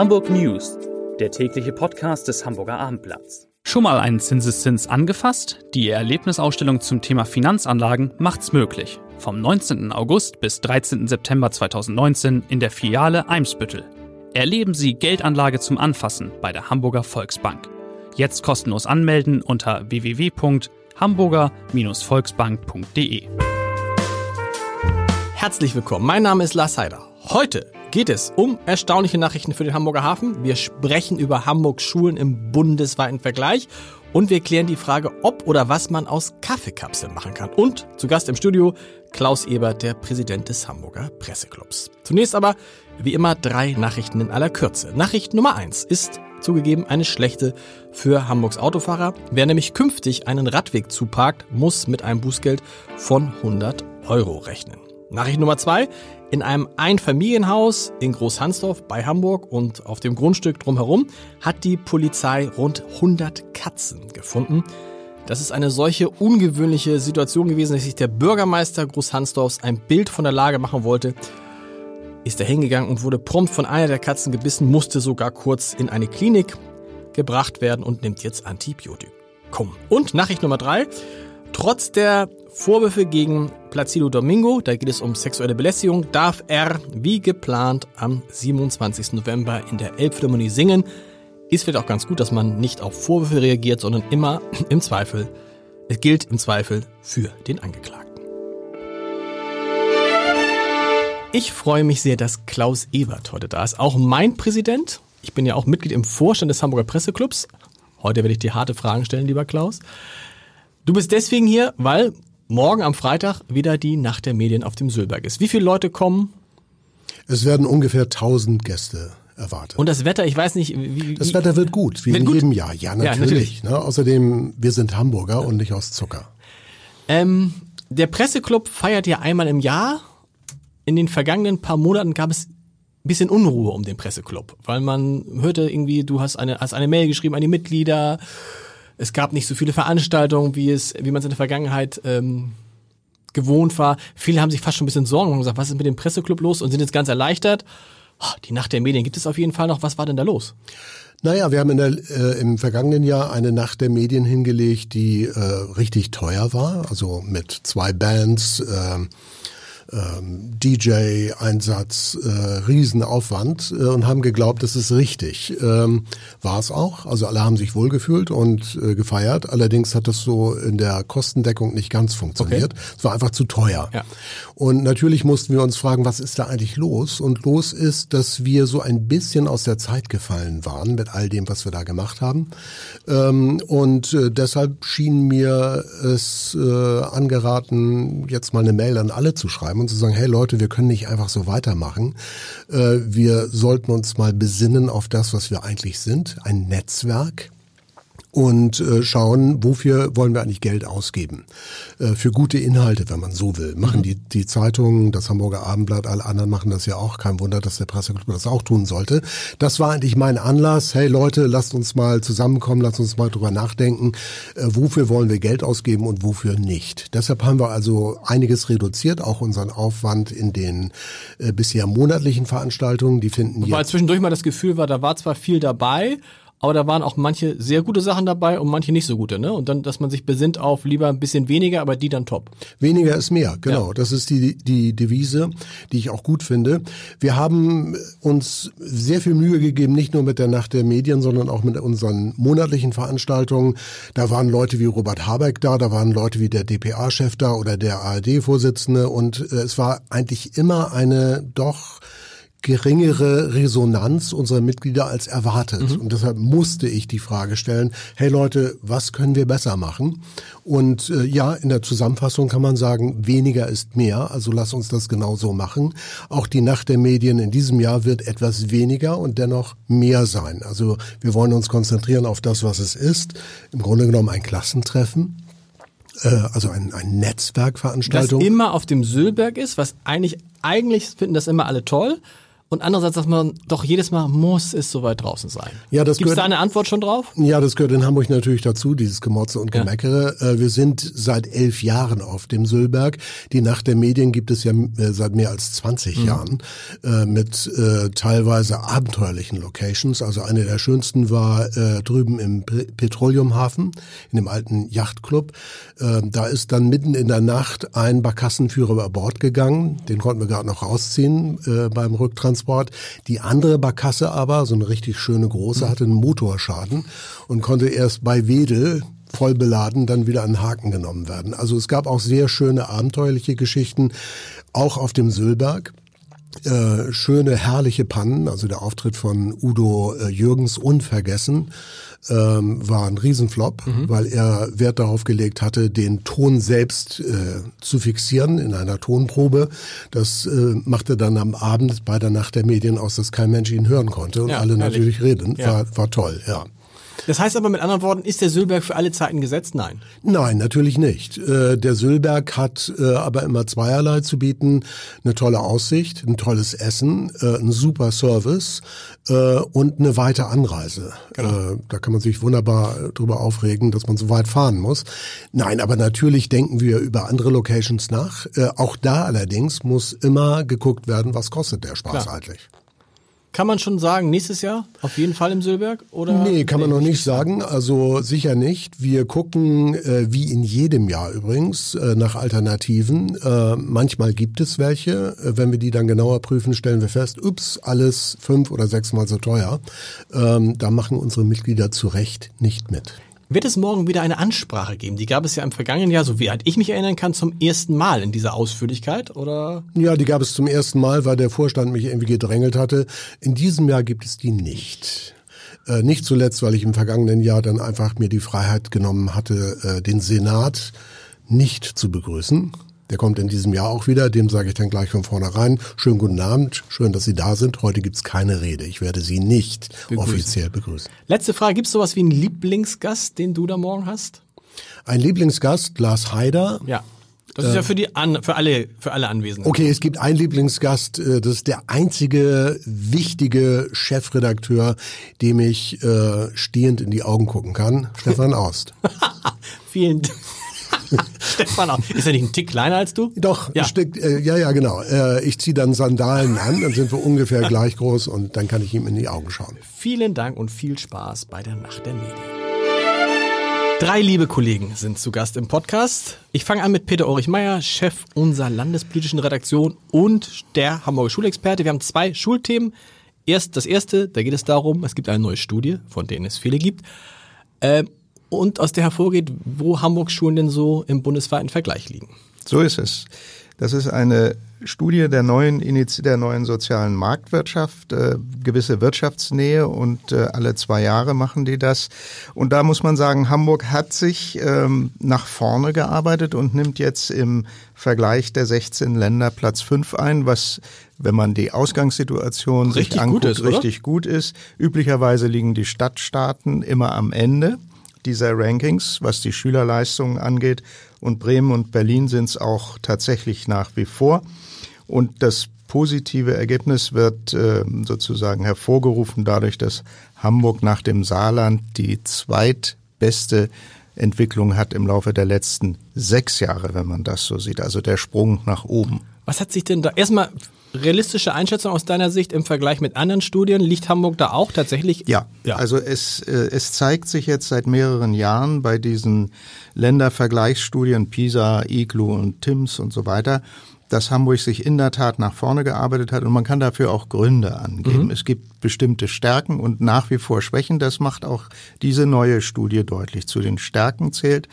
Hamburg News, der tägliche Podcast des Hamburger Abendblatts. Schon mal einen Zinseszins angefasst? Die Erlebnisausstellung zum Thema Finanzanlagen macht's möglich. Vom 19. August bis 13. September 2019 in der Filiale Eimsbüttel. Erleben Sie Geldanlage zum Anfassen bei der Hamburger Volksbank. Jetzt kostenlos anmelden unter www.hamburger-volksbank.de. Herzlich willkommen, mein Name ist Lars Heider. Heute geht es um erstaunliche Nachrichten für den Hamburger Hafen. Wir sprechen über Hamburgs Schulen im bundesweiten Vergleich und wir klären die Frage, ob oder was man aus Kaffeekapseln machen kann. Und zu Gast im Studio Klaus Ebert, der Präsident des Hamburger Presseclubs. Zunächst aber, wie immer, drei Nachrichten in aller Kürze. Nachricht Nummer eins ist zugegeben eine schlechte für Hamburgs Autofahrer. Wer nämlich künftig einen Radweg zuparkt, muss mit einem Bußgeld von 100 Euro rechnen. Nachricht Nummer zwei. In einem Einfamilienhaus in Großhansdorf bei Hamburg und auf dem Grundstück drumherum hat die Polizei rund 100 Katzen gefunden. Das ist eine solche ungewöhnliche Situation gewesen, dass sich der Bürgermeister Großhansdorfs ein Bild von der Lage machen wollte. Ist er hingegangen und wurde prompt von einer der Katzen gebissen, musste sogar kurz in eine Klinik gebracht werden und nimmt jetzt Antibiotikum. Und Nachricht Nummer drei. Trotz der Vorwürfe gegen Placido Domingo, da geht es um sexuelle Belästigung, darf er wie geplant am 27. November in der Elbphilharmonie singen. Ist vielleicht auch ganz gut, dass man nicht auf Vorwürfe reagiert, sondern immer im Zweifel, es gilt im Zweifel für den Angeklagten. Ich freue mich sehr, dass Klaus Ebert heute da ist, auch mein Präsident. Ich bin ja auch Mitglied im Vorstand des Hamburger Presseclubs. Heute werde ich dir harte Fragen stellen, lieber Klaus. Du bist deswegen hier, weil morgen am Freitag wieder die Nacht der Medien auf dem Sülberg ist. Wie viele Leute kommen? Es werden ungefähr 1000 Gäste erwartet. Und das Wetter, ich weiß nicht, wie. Das Wetter wird gut, wie in gut? jedem Jahr. Ja, natürlich. Ja, natürlich. Ne? Außerdem, wir sind Hamburger und nicht aus Zucker. Ähm, der Presseclub feiert ja einmal im Jahr. In den vergangenen paar Monaten gab es ein bisschen Unruhe um den Presseclub, weil man hörte irgendwie, du hast eine, hast eine Mail geschrieben an die Mitglieder es gab nicht so viele Veranstaltungen, wie es, wie man es in der Vergangenheit ähm, gewohnt war. Viele haben sich fast schon ein bisschen Sorgen und gesagt, was ist mit dem Presseclub los und sind jetzt ganz erleichtert. Oh, die Nacht der Medien gibt es auf jeden Fall noch. Was war denn da los? Naja, wir haben in der, äh, im vergangenen Jahr eine Nacht der Medien hingelegt, die äh, richtig teuer war, also mit zwei Bands. Äh, ähm, DJ-Einsatz, äh, Riesenaufwand äh, und haben geglaubt, das ist richtig. Ähm, War es auch. Also alle haben sich wohlgefühlt und äh, gefeiert. Allerdings hat das so in der Kostendeckung nicht ganz funktioniert. Okay. Es war einfach zu teuer. Ja. Und natürlich mussten wir uns fragen, was ist da eigentlich los? Und los ist, dass wir so ein bisschen aus der Zeit gefallen waren mit all dem, was wir da gemacht haben. Ähm, und äh, deshalb schien mir es äh, angeraten, jetzt mal eine Mail an alle zu schreiben und zu sagen, hey Leute, wir können nicht einfach so weitermachen. Äh, wir sollten uns mal besinnen auf das, was wir eigentlich sind, ein Netzwerk und äh, schauen, wofür wollen wir eigentlich Geld ausgeben. Äh, für gute Inhalte, wenn man so will. Machen mhm. die, die Zeitungen, das Hamburger Abendblatt, alle anderen machen das ja auch. Kein Wunder, dass der Presseclub das auch tun sollte. Das war eigentlich mein Anlass. Hey Leute, lasst uns mal zusammenkommen, lasst uns mal drüber nachdenken, äh, wofür wollen wir Geld ausgeben und wofür nicht. Deshalb haben wir also einiges reduziert, auch unseren Aufwand in den äh, bisher monatlichen Veranstaltungen. Die finden Weil zwischendurch mal das Gefühl war, da war zwar viel dabei, aber da waren auch manche sehr gute Sachen dabei und manche nicht so gute, ne? Und dann, dass man sich besinnt auf lieber ein bisschen weniger, aber die dann top. Weniger ist mehr, genau. Ja. Das ist die, die Devise, die ich auch gut finde. Wir haben uns sehr viel Mühe gegeben, nicht nur mit der Nacht der Medien, sondern auch mit unseren monatlichen Veranstaltungen. Da waren Leute wie Robert Habeck da, da waren Leute wie der DPA-Chef da oder der ARD-Vorsitzende und äh, es war eigentlich immer eine doch geringere Resonanz unserer Mitglieder als erwartet. Mhm. Und deshalb musste ich die Frage stellen, hey Leute, was können wir besser machen? Und äh, ja, in der Zusammenfassung kann man sagen, weniger ist mehr, also lass uns das genau so machen. Auch die Nacht der Medien in diesem Jahr wird etwas weniger und dennoch mehr sein. Also wir wollen uns konzentrieren auf das, was es ist. Im Grunde genommen ein Klassentreffen äh, also ein, ein Netzwerkveranstaltung. Das immer auf dem Sülberg ist, was eigentlich, eigentlich finden das immer alle toll. Und andererseits sagt man doch jedes Mal, muss es soweit draußen sein. Ja, das Gibt es da eine Antwort schon drauf? Ja, das gehört in Hamburg natürlich dazu, dieses Gemotze und Ja. Gemeckere. Äh, Wir sind seit elf Jahren auf dem Sülberg. Die Nacht der Medien gibt es ja äh, seit mehr als 20 Mhm. Jahren äh, mit äh, teilweise abenteuerlichen Locations. Also eine der schönsten war äh, drüben im Pe- Petroleumhafen, in dem alten Yachtclub. Äh, Da ist dann mitten in der Nacht ein Barkassenführer über Bord gegangen. Den konnten wir gerade noch rausziehen beim Rücktransport. Die andere Barkasse aber, so eine richtig schöne große, hatte einen Motorschaden und konnte erst bei Wedel voll beladen dann wieder an den Haken genommen werden. Also es gab auch sehr schöne abenteuerliche Geschichten, auch auf dem Sülberg. Äh, schöne, herrliche Pannen. Also der Auftritt von Udo äh, Jürgens unvergessen ähm, war ein Riesenflop, weil er Wert darauf gelegt hatte, den Ton selbst äh, zu fixieren in einer Tonprobe. Das äh, machte dann am Abend bei der Nacht der Medien aus, dass kein Mensch ihn hören konnte und Ja, alle herrlich. natürlich reden. Ja. War, war toll, ja. Das heißt aber mit anderen Worten, ist der Sülberg für alle Zeiten gesetzt? Nein. Nein, natürlich nicht. Äh, Der Sülberg hat äh, aber immer zweierlei zu bieten. Eine tolle Aussicht, ein tolles Essen, äh, ein super Service und eine weite Anreise. Äh, Da kann man sich wunderbar drüber aufregen, dass man so weit fahren muss. Nein, aber natürlich denken wir über andere Locations nach. Auch da allerdings muss immer geguckt werden, was kostet der Spaß Klar. eigentlich. Kann man schon sagen, nächstes Jahr auf jeden Fall im Sülberg? Oder? Nee, kann man noch nicht sagen. Also sicher nicht. Wir gucken, äh, wie in jedem Jahr übrigens, äh, nach Alternativen. Äh, manchmal gibt es welche. Äh, wenn wir die dann genauer prüfen, stellen wir fest, ups, alles fünf oder sechsmal so teuer. Ähm, da machen unsere Mitglieder zu Recht nicht mit. Wird es morgen wieder eine Ansprache geben? Die gab es ja im vergangenen Jahr, so wie ich mich erinnern kann, zum ersten Mal in dieser Ausführlichkeit, oder? Ja, die gab es zum ersten Mal, weil der Vorstand mich irgendwie gedrängelt hatte. In diesem Jahr gibt es die nicht. Äh, nicht zuletzt, weil ich im vergangenen Jahr dann einfach mir die Freiheit genommen hatte, äh, den Senat nicht zu begrüßen. Der kommt in diesem Jahr auch wieder, dem sage ich dann gleich von vornherein, schönen guten Abend, schön, dass Sie da sind. Heute gibt's keine Rede. Ich werde Sie nicht Begrüßen. offiziell begrüßen. Letzte Frage, gibt es sowas wie einen Lieblingsgast, den du da morgen hast? Ein Lieblingsgast, Lars Haider. Ja. Das ist ja für die an, für alle für alle Anwesenden. Okay, es gibt einen Lieblingsgast, äh, das ist der einzige wichtige Chefredakteur, dem ich äh, stehend in die Augen gucken kann, Stefan Aust. Vielen Dank. Stefan, auch. ist er nicht ein Tick kleiner als du? Doch, Ja. Stück, äh, ja, ja, genau. Äh, ich ziehe dann Sandalen an, dann sind wir ungefähr gleich groß und dann kann ich ihm in die Augen schauen. Vielen Dank und viel Spaß bei der Nacht der Medien. Drei liebe Kollegen sind zu Gast im Podcast. Ich fange an mit Peter Ulrich Meyer, Chef unserer landespolitischen Redaktion und der Hamburger Schulexperte. Wir haben zwei Schulthemen. Erst das erste, da geht es darum, es gibt eine neue Studie, von denen es viele gibt, ähm, und aus der hervorgeht, wo Hamburgs Schulen denn so im bundesweiten Vergleich liegen. So ist es. Das ist eine Studie der neuen, der neuen sozialen Marktwirtschaft, äh, gewisse Wirtschaftsnähe und äh, alle zwei Jahre machen die das. Und da muss man sagen, Hamburg hat sich ähm, nach vorne gearbeitet und nimmt jetzt im Vergleich der 16 Länder Platz 5 ein, was, wenn man die Ausgangssituation Richtig sich gut anguckt, ist, oder? richtig gut ist. Üblicherweise liegen die Stadtstaaten immer am Ende dieser Rankings, was die Schülerleistungen angeht. Und Bremen und Berlin sind es auch tatsächlich nach wie vor. Und das positive Ergebnis wird äh, sozusagen hervorgerufen dadurch, dass Hamburg nach dem Saarland die zweitbeste Entwicklung hat im Laufe der letzten sechs Jahre, wenn man das so sieht. Also der Sprung nach oben. Was hat sich denn da erstmal realistische Einschätzung aus deiner Sicht im Vergleich mit anderen Studien? Liegt Hamburg da auch tatsächlich? Ja, Ja. also es, äh, es zeigt sich jetzt seit mehreren Jahren bei diesen Ländervergleichsstudien PISA, IGLU und TIMS und so weiter, dass Hamburg sich in der Tat nach vorne gearbeitet hat und man kann dafür auch Gründe angeben. Es gibt bestimmte Stärken und nach wie vor Schwächen. Das macht auch diese neue Studie deutlich. Zu den Stärken zählt,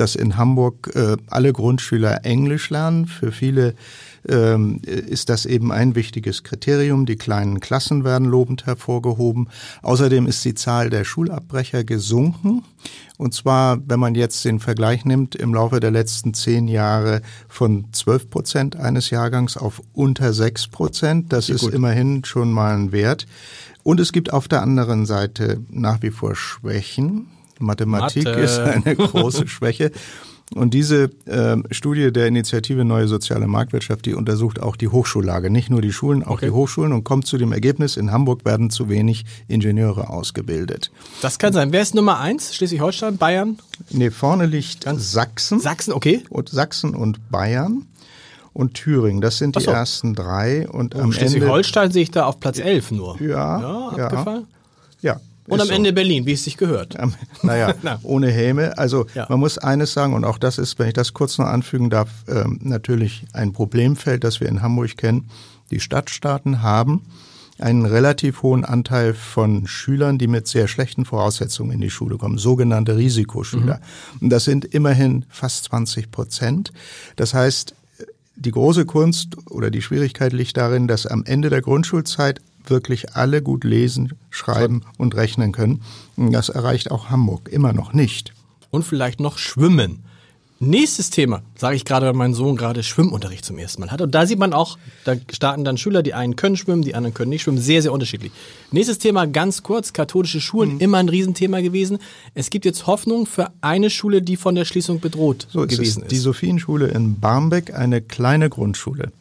dass in Hamburg äh, alle Grundschüler Englisch lernen. Für viele ähm, ist das eben ein wichtiges Kriterium. Die kleinen Klassen werden lobend hervorgehoben. Außerdem ist die Zahl der Schulabbrecher gesunken. Und zwar, wenn man jetzt den Vergleich nimmt, im Laufe der letzten zehn Jahre von 12 Prozent eines Jahrgangs auf unter 6 Prozent. Das ist immerhin schon mal ein Wert. Und es gibt auf der anderen Seite nach wie vor Schwächen. Mathematik Mathe. ist eine große Schwäche. Und diese äh, Studie der Initiative Neue Soziale Marktwirtschaft, die untersucht auch die Hochschullage, nicht nur die Schulen, auch Okay. die Hochschulen und kommt zu dem Ergebnis, in Hamburg werden zu wenig Ingenieure ausgebildet. Das kann sein. Wer ist Nummer eins? Schleswig-Holstein, Bayern, Nee, vorne liegt Sachsen Sachsen, okay. und Sachsen und Bayern und Thüringen. Das sind die so. ersten drei und am Ende Schleswig-Holstein sehe ich da auf Platz 11 nur. Ja, Ja, ja. abgefallen. ja. Und am so. Ende Berlin, wie es sich gehört. Am- Naja, Na. ohne Häme. Also Ja. man muss eines sagen, und auch das ist, wenn ich das kurz noch anfügen darf, ähm, natürlich ein Problemfeld, das wir in Hamburg kennen. Die Stadtstaaten haben einen relativ hohen Anteil von Schülern, die mit sehr schlechten Voraussetzungen in die Schule kommen, sogenannte Risikoschüler. Und das sind immerhin fast 20 Prozent. Das heißt, die große Kunst oder die Schwierigkeit liegt darin, dass am Ende der Grundschulzeit wirklich alle gut lesen, schreiben und rechnen können. Das erreicht auch Hamburg immer noch nicht. Und vielleicht noch Schwimmen. Nächstes Thema, sage ich gerade, weil mein Sohn gerade Schwimmunterricht zum ersten Mal hat. Und da sieht man auch, da starten dann Schüler, die einen können schwimmen, die anderen können nicht schwimmen. Sehr, sehr unterschiedlich. Nächstes Thema ganz kurz, katholische Schulen, Mhm. immer ein Riesenthema gewesen. Es gibt jetzt Hoffnung für eine Schule, die von der Schließung bedroht So ist gewesen es. ist. Die Sophienschule in Barmbek, eine kleine Grundschule,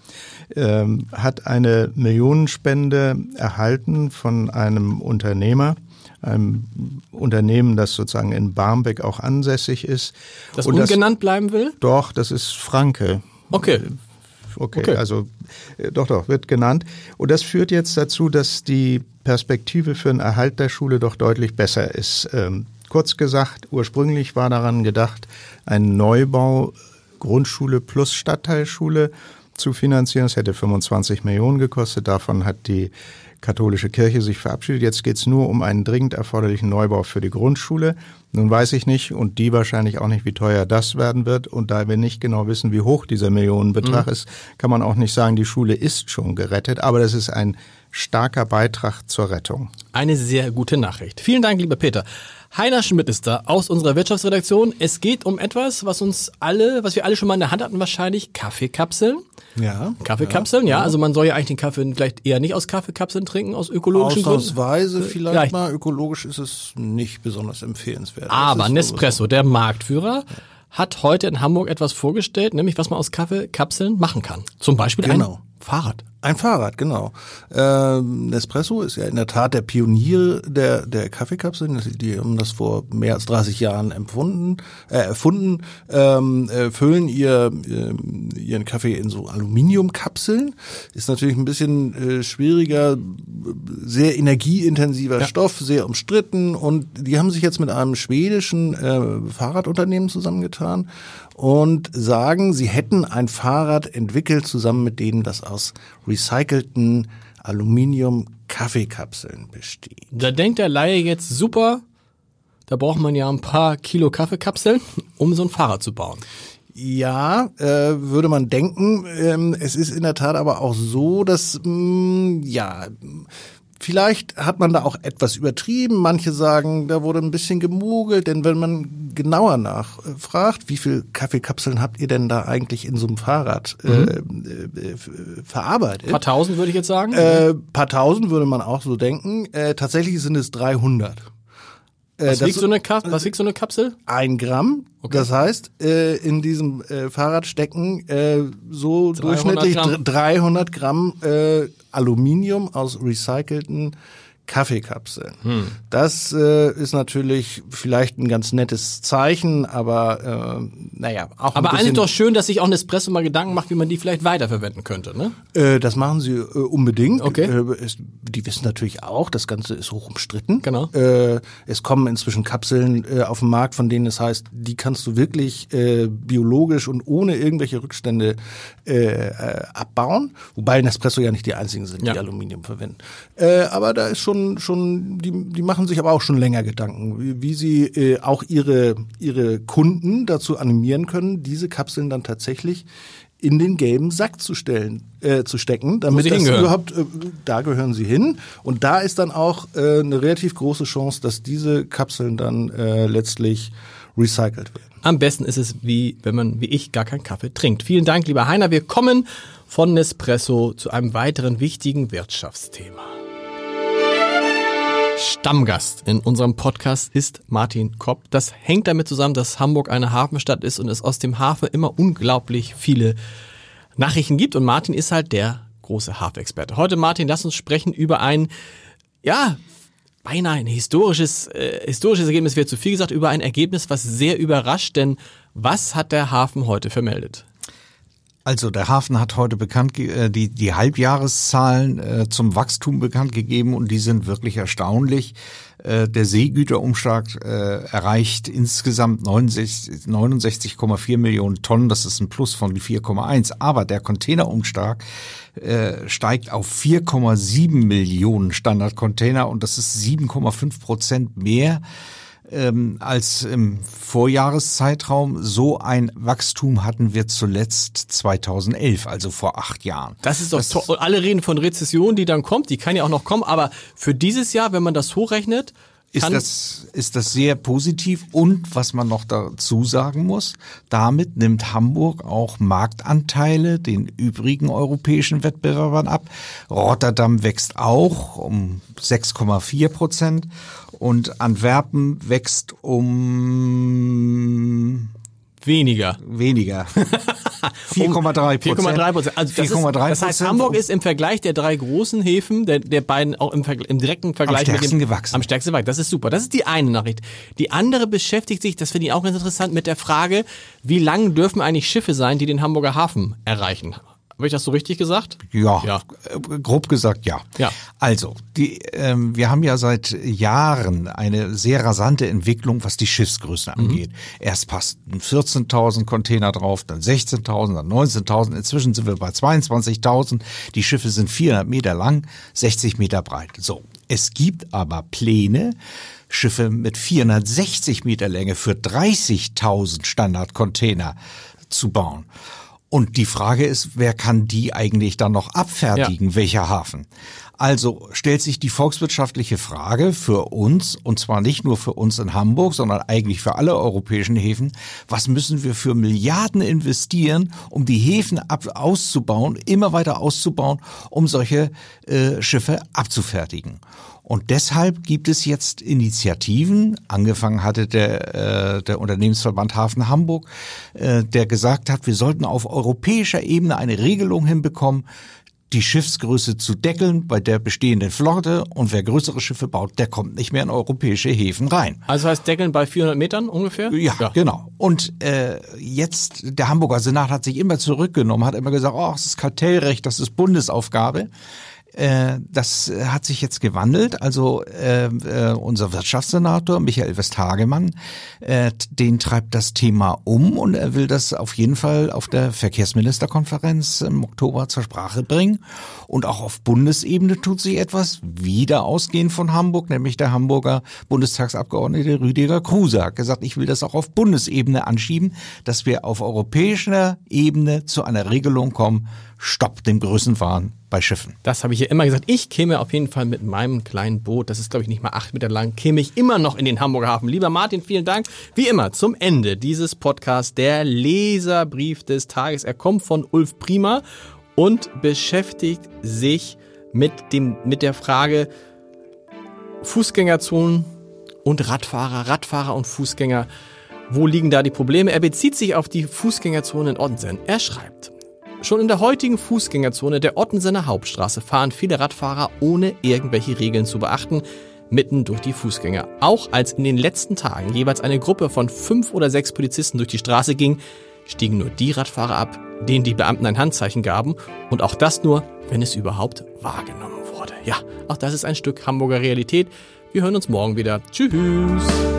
ähm, hat eine Millionenspende erhalten von einem Unternehmer, einem Unternehmen, das sozusagen in Barmbek auch ansässig ist. das Und ungenannt bleiben will? Doch, das ist Franke. Okay. Okay, Okay. also äh, doch, doch, wird genannt. Und das führt jetzt dazu, dass die Perspektive für den Erhalt der Schule doch deutlich besser ist. Ähm, kurz gesagt, ursprünglich war daran gedacht, einen Neubau Grundschule plus Stadtteilschule zu finanzieren. Das hätte 25 Millionen gekostet. Davon hat die katholische Kirche sich verabschiedet. Jetzt geht es nur um einen dringend erforderlichen Neubau für die Grundschule. Nun weiß ich nicht und die wahrscheinlich auch nicht, wie teuer das werden wird. Und da wir nicht genau wissen, wie hoch dieser Millionenbetrag ist, kann man auch nicht sagen, die Schule ist schon gerettet. Aber das ist ein starker Beitrag zur Rettung. Eine sehr gute Nachricht. Vielen Dank, lieber Peter. Heiner Schmidt ist da aus unserer Wirtschaftsredaktion. Es geht um etwas, was uns alle, was wir alle schon mal in der Hand hatten, wahrscheinlich Kaffeekapseln. Ja. Kaffeekapseln, ja. Also man soll ja eigentlich den Kaffee vielleicht eher nicht aus Kaffeekapseln trinken, aus ökologischen Gründen. Ausnahmsweise vielleicht vielleicht. mal. Ökologisch ist es nicht besonders empfehlenswert. Aber Nespresso, der Marktführer, hat heute in Hamburg etwas vorgestellt, nämlich was man aus Kaffeekapseln machen kann. Zum Beispiel Genau. ein Fahrrad. Ein Fahrrad, genau. Ähm, Nespresso ist ja in der Tat der Pionier der, der Kaffeekapseln. Die haben das vor mehr als 30 Jahren empfunden, äh, erfunden, ähm, äh, füllen ihr, ähm, ihren Kaffee in so Aluminiumkapseln. Ist natürlich ein bisschen äh, schwieriger, sehr energieintensiver Stoff, sehr umstritten. Und die haben sich jetzt mit einem schwedischen äh, Fahrradunternehmen zusammengetan und sagen, sie hätten ein Fahrrad entwickelt zusammen mit denen, das aus recycelten Aluminium-Kaffeekapseln besteht. Da denkt der Laie jetzt super, da braucht man ja ein paar Kilo Kaffeekapseln, um so ein Fahrrad zu bauen. Ja, äh, würde man denken. Ähm, es ist in der Tat aber auch so, dass mh, ja vielleicht hat man da auch etwas übertrieben. Manche sagen, da wurde ein bisschen gemogelt, denn wenn man genauer nachfragt, wie viel Kaffeekapseln habt ihr denn da eigentlich in so einem Fahrrad äh, äh, f- verarbeitet? Ein paar tausend würde ich jetzt sagen. Äh, paar tausend würde man auch so denken. Äh, tatsächlich sind es 300. Äh, was, wiegt so eine was wiegt so eine Kapsel? ein Gramm. Das heißt, äh, in diesem äh, Fahrrad stecken äh, so 300 durchschnittlich Gramm. dr- 300 Gramm äh, Aluminium aus recycelten Kaffeekapseln. Hm. Das äh, ist natürlich vielleicht ein ganz nettes Zeichen, aber äh, naja, auch Aber ein eigentlich bisschen, doch schön, dass sich auch Nespresso mal Gedanken macht, wie man die vielleicht weiterverwenden könnte, ne? Äh, das machen sie äh, unbedingt. Okay. Äh, es, die wissen natürlich auch, das Ganze ist hoch umstritten. Genau. Äh, es kommen inzwischen Kapseln äh, auf den Markt, von denen es heißt, die kannst du wirklich äh, biologisch und ohne irgendwelche Rückstände äh, äh, abbauen. Wobei Nespresso ja nicht die einzigen sind, Ja. die Aluminium verwenden. Äh, aber da ist schon, schon die, die machen sich aber auch schon länger Gedanken, wie, wie sie äh, auch ihre, ihre Kunden dazu animieren können, diese Kapseln dann tatsächlich in den gelben Sack zu stellen, äh, zu stecken, damit sie das überhaupt, äh, da gehören sie hin. Und da ist dann auch äh, eine relativ große Chance, dass diese Kapseln dann äh, letztlich recycelt werden. Am besten ist es, wie wenn man wie ich gar keinen Kaffee trinkt. Vielen Dank, lieber Heiner. Wir kommen von Nespresso zu einem weiteren wichtigen Wirtschaftsthema. Stammgast in unserem Podcast ist Martin Kopp. Das hängt damit zusammen, dass Hamburg eine Hafenstadt ist und es aus dem Hafen immer unglaublich viele Nachrichten gibt. Und Martin ist halt der große Hafenexperte. Heute, Martin, lass uns sprechen über ein, ja, beinahe ein historisches, äh, historisches Ergebnis wäre zu viel gesagt, über ein Ergebnis, was sehr überrascht. Denn was hat der Hafen heute vermeldet? Also der Hafen hat heute bekannt äh, die die Halbjahreszahlen äh, zum Wachstum bekannt gegeben und die sind wirklich erstaunlich. Äh, der Seegüterumschlag erreicht insgesamt 69,4 Millionen Tonnen. Das ist ein Plus von 4,1. Aber der Containerumschlag steigt auf 4,7 Millionen Standardcontainer und das ist 7,5 Prozent mehr ähm, als im Vorjahreszeitraum. So ein Wachstum hatten wir zuletzt 2011, also vor acht Jahren. Das ist doch das toll. Alle reden von Rezession, die dann kommt. Die kann ja auch noch kommen. Aber für dieses Jahr, wenn man das hochrechnet, ist das, ist das sehr positiv. Und was man noch dazu sagen muss, damit nimmt Hamburg auch Marktanteile den übrigen europäischen Wettbewerbern ab. Rotterdam wächst auch um 6,4 Prozent und Antwerpen wächst um Weniger. Weniger. 4,3 Prozent. 4,3 Prozent. Also das, heißt, Hamburg ist im Vergleich der drei großen Häfen, der, der beiden auch im, im direkten Vergleich am stärksten mit dem, gewachsen. Am stärksten gewachsen. Das ist super. Das ist die eine Nachricht. Die andere beschäftigt sich, das finde ich auch ganz interessant, mit der Frage, wie lang dürfen eigentlich Schiffe sein, die den Hamburger Hafen erreichen? Habe ich das so richtig gesagt? Ja, ja. grob gesagt ja. ja. Also, die, ähm, wir haben ja seit Jahren eine sehr rasante Entwicklung, was die Schiffsgrößen mhm. angeht. Erst passten 14.000 Container drauf, dann 16.000, dann 19.000. Inzwischen sind wir bei 22.000. Die Schiffe sind 400 Meter lang, 60 Meter breit. So, es gibt aber Pläne, Schiffe mit 460 Meter Länge für 30.000 Standardcontainer zu bauen. Und die Frage ist, wer kann die eigentlich dann noch abfertigen, ja. welcher Hafen? Also stellt sich die volkswirtschaftliche Frage für uns, und zwar nicht nur für uns in Hamburg, sondern eigentlich für alle europäischen Häfen, was müssen wir für Milliarden investieren, um die Häfen ab auszubauen, immer weiter auszubauen, um solche äh, Schiffe abzufertigen. Und deshalb gibt es jetzt Initiativen, angefangen hatte der, äh, der Unternehmensverband Hafen Hamburg, äh, der gesagt hat, wir sollten auf europäischer Ebene eine Regelung hinbekommen, die Schiffsgröße zu deckeln bei der bestehenden Flotte und wer größere Schiffe baut, der kommt nicht mehr in europäische Häfen rein. Also heißt deckeln bei 400 Metern ungefähr? Ja, ja. genau. Und äh, jetzt, der Hamburger Senat hat sich immer zurückgenommen, hat immer gesagt, oh, das ist Kartellrecht, das ist Bundesaufgabe. Äh, das hat sich jetzt gewandelt. Also äh, äh, unser Wirtschaftssenator Michael Westhagemann, äh, den treibt das Thema um und er will das auf jeden Fall auf der Verkehrsministerkonferenz im Oktober zur Sprache bringen. Und auch auf Bundesebene tut sich etwas wieder ausgehend von Hamburg, nämlich der Hamburger Bundestagsabgeordnete Rüdiger Kruse hat gesagt, ich will das auch auf Bundesebene anschieben, dass wir auf europäischer Ebene zu einer Regelung kommen, Stopp dem Größenwahn bei Schiffen. Das habe ich ja immer gesagt. Ich käme auf jeden Fall mit meinem kleinen Boot, das ist glaube ich nicht mal acht Meter lang, käme ich immer noch in den Hamburger Hafen. Lieber Martin, vielen Dank. Wie immer zum Ende dieses Podcasts der Leserbrief des Tages. Er kommt von Ulf Prima und beschäftigt sich mit dem mit der Frage Fußgängerzonen und Radfahrer, Radfahrer und Fußgänger. Wo liegen da die Probleme? Er bezieht sich auf die Fußgängerzone in Ottensen. Er schreibt: Schon in der heutigen Fußgängerzone der Ottensener Hauptstraße fahren viele Radfahrer ohne irgendwelche Regeln zu beachten mitten durch die Fußgänger. Auch als in den letzten Tagen jeweils eine Gruppe von fünf oder sechs Polizisten durch die Straße ging, stiegen nur die Radfahrer ab, denen die Beamten ein Handzeichen gaben und auch das nur, wenn es überhaupt wahrgenommen wurde. Ja, auch das ist ein Stück Hamburger Realität. Wir hören uns morgen wieder. Tschüss.